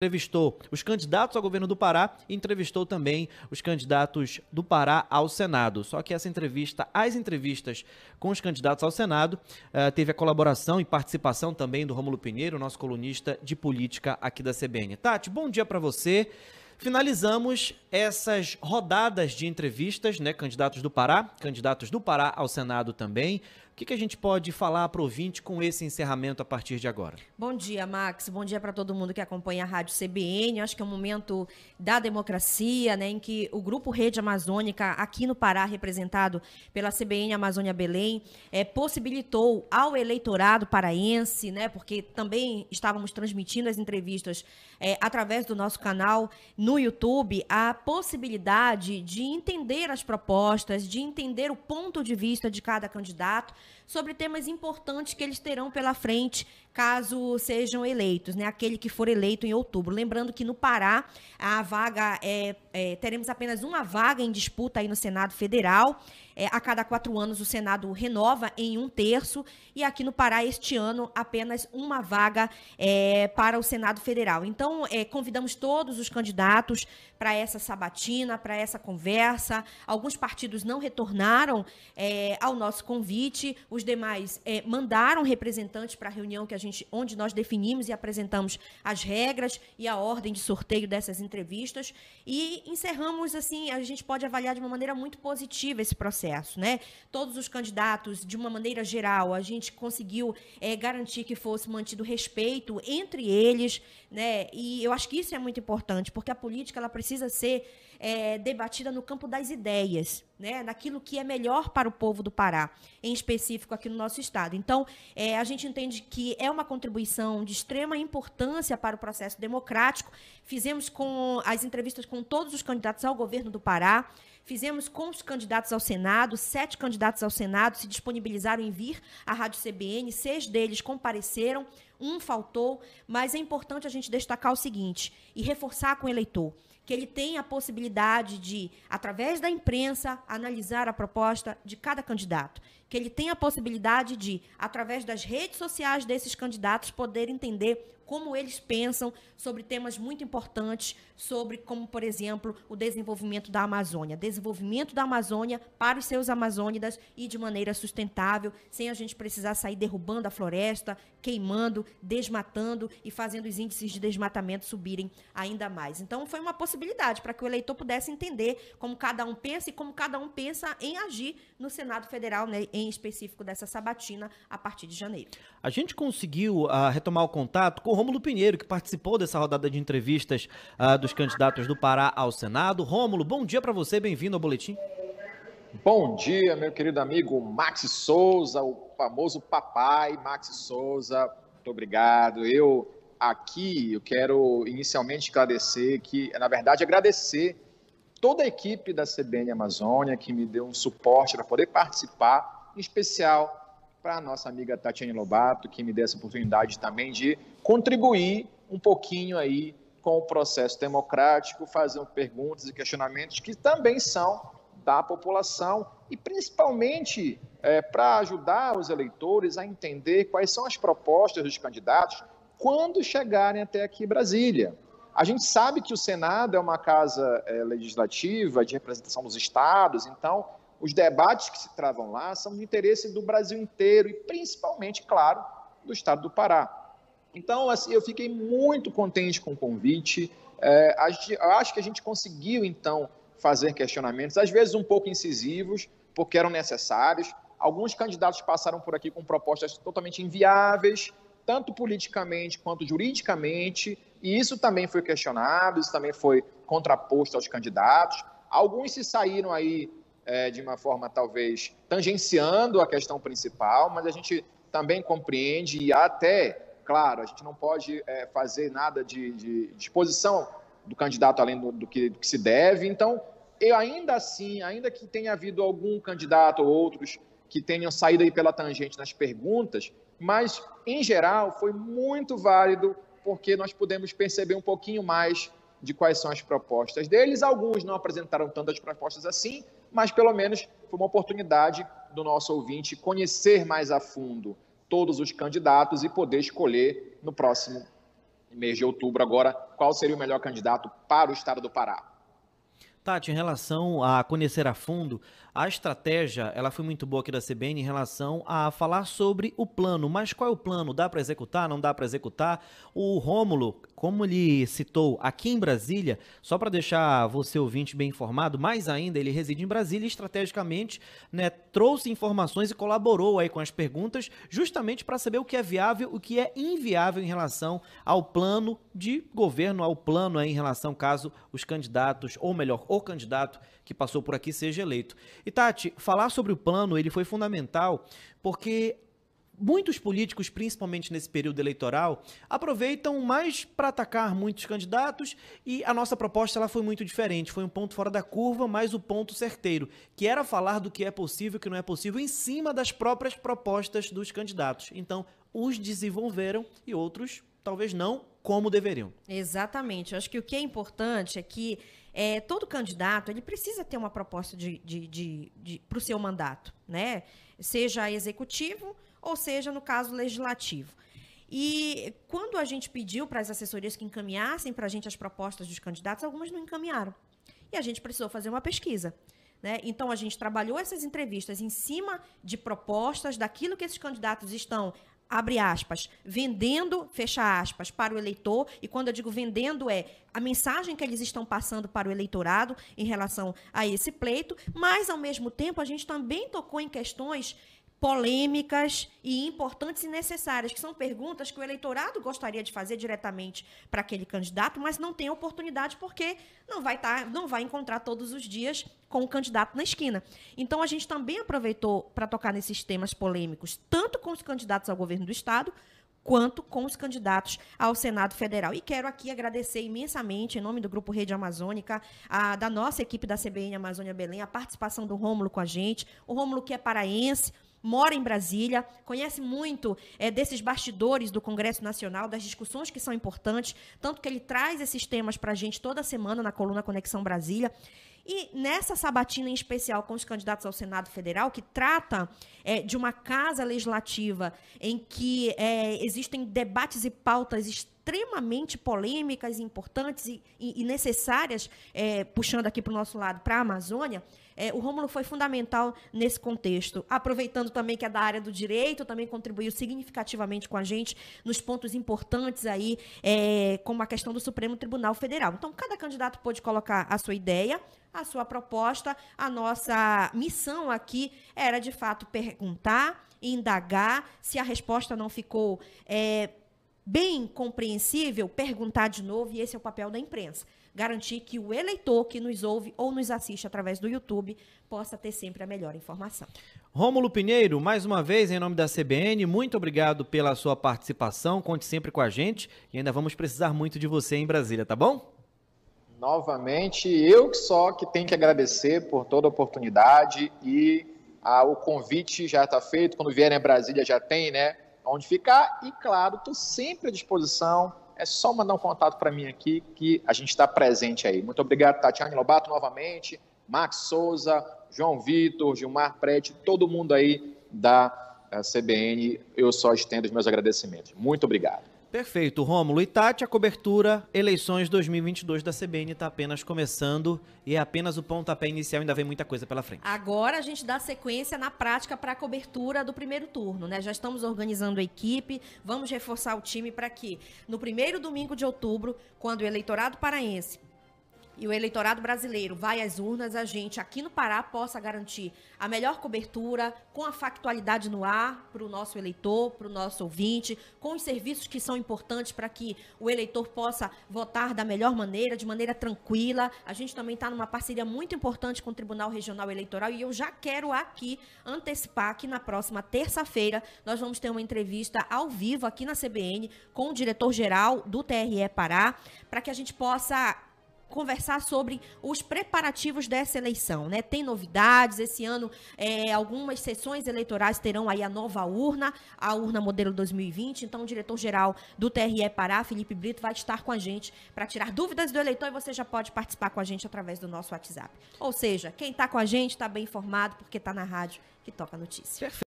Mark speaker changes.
Speaker 1: entrevistou os candidatos ao governo do Pará e entrevistou também os candidatos do Pará ao Senado. Só que essa entrevista, as entrevistas com os candidatos ao Senado, uh, teve a colaboração e participação também do Rômulo Pinheiro, nosso colunista de política aqui da CBN. Tati, bom dia para você. Finalizamos essas rodadas de entrevistas, né? Candidatos do Pará, candidatos do Pará ao Senado também que, que a gente pode falar para o ouvinte com esse encerramento a partir de agora?
Speaker 2: Bom dia, Max. Bom dia para todo mundo que acompanha a Rádio CBN. Acho que é um momento da democracia, né, em que o Grupo Rede Amazônica, aqui no Pará, representado pela CBN Amazônia Belém, é, possibilitou ao eleitorado paraense, né, porque também estávamos transmitindo as entrevistas é, através do nosso canal no YouTube, a possibilidade de entender as propostas, de entender o ponto de vista de cada candidato sobre temas importantes que eles terão pela frente caso sejam eleitos, né? Aquele que for eleito em outubro. Lembrando que no Pará a vaga é, é teremos apenas uma vaga em disputa aí no Senado Federal. É, a cada quatro anos o Senado renova em um terço e aqui no Pará este ano apenas uma vaga é, para o Senado Federal. Então é, convidamos todos os candidatos para essa sabatina, para essa conversa. Alguns partidos não retornaram é, ao nosso convite, os demais é, mandaram representantes para a reunião que a gente onde nós definimos e apresentamos as regras e a ordem de sorteio dessas entrevistas e encerramos assim, a gente pode avaliar de uma maneira muito positiva esse processo, né? Todos os candidatos, de uma maneira geral, a gente conseguiu é, garantir que fosse mantido respeito entre eles, né? E eu acho que isso é muito importante, porque a política ela precisa ser é, debatida no campo das ideias, né, naquilo que é melhor para o povo do Pará, em específico aqui no nosso estado. Então, é, a gente entende que é uma contribuição de extrema importância para o processo democrático. Fizemos com as entrevistas com todos os candidatos ao governo do Pará. Fizemos com os candidatos ao Senado, sete candidatos ao Senado se disponibilizaram em vir à Rádio CBN, seis deles compareceram, um faltou, mas é importante a gente destacar o seguinte e reforçar com o eleitor que ele tem a possibilidade de, através da imprensa, analisar a proposta de cada candidato que ele tem a possibilidade de, através das redes sociais desses candidatos, poder entender como eles pensam sobre temas muito importantes, sobre como, por exemplo, o desenvolvimento da Amazônia. Desenvolvimento da Amazônia para os seus amazônidas e de maneira sustentável, sem a gente precisar sair derrubando a floresta, queimando, desmatando e fazendo os índices de desmatamento subirem ainda mais. Então, foi uma possibilidade para que o eleitor pudesse entender como cada um pensa e como cada um pensa em agir no Senado Federal, né, em específico dessa sabatina, a partir de janeiro.
Speaker 1: A gente conseguiu uh, retomar o contato com o Rômulo Pinheiro, que participou dessa rodada de entrevistas uh, dos candidatos do Pará ao Senado. Rômulo, bom dia para você, bem-vindo ao Boletim.
Speaker 3: Bom dia, meu querido amigo Max Souza, o famoso papai Max Souza. Muito obrigado. Eu aqui eu quero inicialmente esclarecer que, na verdade, agradecer toda a equipe da CBN Amazônia que me deu um suporte para poder participar em especial para a nossa amiga Tatiane Lobato, que me deu essa oportunidade também de contribuir um pouquinho aí com o processo democrático, fazendo perguntas e questionamentos que também são da população e principalmente é, para ajudar os eleitores a entender quais são as propostas dos candidatos quando chegarem até aqui Brasília. A gente sabe que o Senado é uma casa é, legislativa de representação dos estados, então os debates que se travam lá são de interesse do Brasil inteiro e principalmente, claro, do estado do Pará. Então, assim, eu fiquei muito contente com o convite. É, acho que a gente conseguiu, então, fazer questionamentos, às vezes um pouco incisivos, porque eram necessários. Alguns candidatos passaram por aqui com propostas totalmente inviáveis, tanto politicamente quanto juridicamente, e isso também foi questionado, isso também foi contraposto aos candidatos. Alguns se saíram aí é, de uma forma talvez tangenciando a questão principal, mas a gente também compreende e até, claro, a gente não pode é, fazer nada de, de disposição do candidato além do, do, que, do que se deve. Então, eu ainda assim, ainda que tenha havido algum candidato ou outros que tenham saído aí pela tangente nas perguntas, mas em geral foi muito válido porque nós pudemos perceber um pouquinho mais de quais são as propostas deles. Alguns não apresentaram tantas propostas assim, mas pelo menos foi uma oportunidade do nosso ouvinte conhecer mais a fundo todos os candidatos e poder escolher no próximo mês de outubro agora, qual seria o melhor candidato para o estado do Pará.
Speaker 1: Tati, em relação a conhecer a fundo, a estratégia ela foi muito boa aqui da CBN em relação a falar sobre o plano. Mas qual é o plano? Dá para executar? Não dá para executar? O Rômulo, como ele citou aqui em Brasília, só para deixar você ouvinte bem informado, mais ainda, ele reside em Brasília e estrategicamente né, trouxe informações e colaborou aí com as perguntas, justamente para saber o que é viável, o que é inviável em relação ao plano de governo, ao plano aí em relação caso os candidatos, ou melhor, o candidato que passou por aqui seja eleito. E Tati, falar sobre o plano, ele foi fundamental porque muitos políticos, principalmente nesse período eleitoral, aproveitam mais para atacar muitos candidatos e a nossa proposta ela foi muito diferente. Foi um ponto fora da curva, mas o ponto certeiro, que era falar do que é possível e que não é possível em cima das próprias propostas dos candidatos. Então, uns desenvolveram e outros talvez não como deveriam.
Speaker 2: Exatamente. Eu acho que o que é importante é que é, todo candidato ele precisa ter uma proposta de, de, de, de para o seu mandato, né? Seja executivo ou seja, no caso legislativo. E quando a gente pediu para as assessorias que encaminhassem para a gente as propostas dos candidatos, algumas não encaminharam. E a gente precisou fazer uma pesquisa. Né? Então, a gente trabalhou essas entrevistas em cima de propostas daquilo que esses candidatos estão abre aspas, vendendo, fecha aspas, para o eleitor. E quando eu digo vendendo, é a mensagem que eles estão passando para o eleitorado em relação a esse pleito, mas, ao mesmo tempo, a gente também tocou em questões polêmicas e importantes e necessárias, que são perguntas que o eleitorado gostaria de fazer diretamente para aquele candidato, mas não tem oportunidade porque não vai estar, tá, não vai encontrar todos os dias com o candidato na esquina. Então a gente também aproveitou para tocar nesses temas polêmicos, tanto com os candidatos ao governo do estado, quanto com os candidatos ao Senado Federal. E quero aqui agradecer imensamente, em nome do Grupo Rede Amazônica, a, da nossa equipe da CBN Amazônia Belém, a participação do Rômulo com a gente. O Rômulo que é paraense, mora em Brasília, conhece muito é, desses bastidores do Congresso Nacional, das discussões que são importantes, tanto que ele traz esses temas para a gente toda semana na coluna Conexão Brasília. E nessa sabatina em especial com os candidatos ao Senado Federal, que trata é, de uma casa legislativa em que é, existem debates e pautas extremamente polêmicas, importantes e, e necessárias, é, puxando aqui para o nosso lado, para a Amazônia, é, o Rômulo foi fundamental nesse contexto. Aproveitando também que é da área do direito, também contribuiu significativamente com a gente nos pontos importantes aí, é, como a questão do Supremo Tribunal Federal. Então, cada candidato pôde colocar a sua ideia, a sua proposta. A nossa missão aqui era, de fato, perguntar, indagar. Se a resposta não ficou é, bem compreensível, perguntar de novo, e esse é o papel da imprensa garantir que o eleitor que nos ouve ou nos assiste através do YouTube possa ter sempre a melhor informação.
Speaker 1: Rômulo Pinheiro, mais uma vez, em nome da CBN, muito obrigado pela sua participação. Conte sempre com a gente e ainda vamos precisar muito de você em Brasília, tá bom?
Speaker 3: Novamente, eu só que tenho que agradecer por toda a oportunidade e ah, o convite já está feito. Quando vierem a Brasília já tem, né? Onde ficar. E, claro, estou sempre à disposição é só mandar um contato para mim aqui que a gente está presente aí. Muito obrigado, Tatiane Lobato, novamente, Max Souza, João Vitor, Gilmar Prete, todo mundo aí da CBN. Eu só estendo os meus agradecimentos. Muito obrigado.
Speaker 1: Perfeito, Rômulo. E Tati, a cobertura eleições 2022 da CBN está apenas começando e é apenas o pontapé inicial, ainda vem muita coisa pela frente.
Speaker 2: Agora a gente dá sequência na prática para a cobertura do primeiro turno, né? Já estamos organizando a equipe, vamos reforçar o time para que no primeiro domingo de outubro, quando o eleitorado paraense e o eleitorado brasileiro vai às urnas, a gente aqui no Pará possa garantir a melhor cobertura, com a factualidade no ar para o nosso eleitor, para o nosso ouvinte, com os serviços que são importantes para que o eleitor possa votar da melhor maneira, de maneira tranquila. A gente também está numa parceria muito importante com o Tribunal Regional Eleitoral e eu já quero aqui antecipar que na próxima terça-feira nós vamos ter uma entrevista ao vivo aqui na CBN com o diretor-geral do TRE Pará, para que a gente possa conversar sobre os preparativos dessa eleição, né? Tem novidades esse ano, é, algumas sessões eleitorais terão aí a nova urna, a urna modelo 2020. Então, o diretor-geral do TRE Pará, Felipe Brito, vai estar com a gente para tirar dúvidas do eleitor e você já pode participar com a gente através do nosso WhatsApp. Ou seja, quem está com a gente está bem informado porque está na rádio que toca notícia. Perfeito.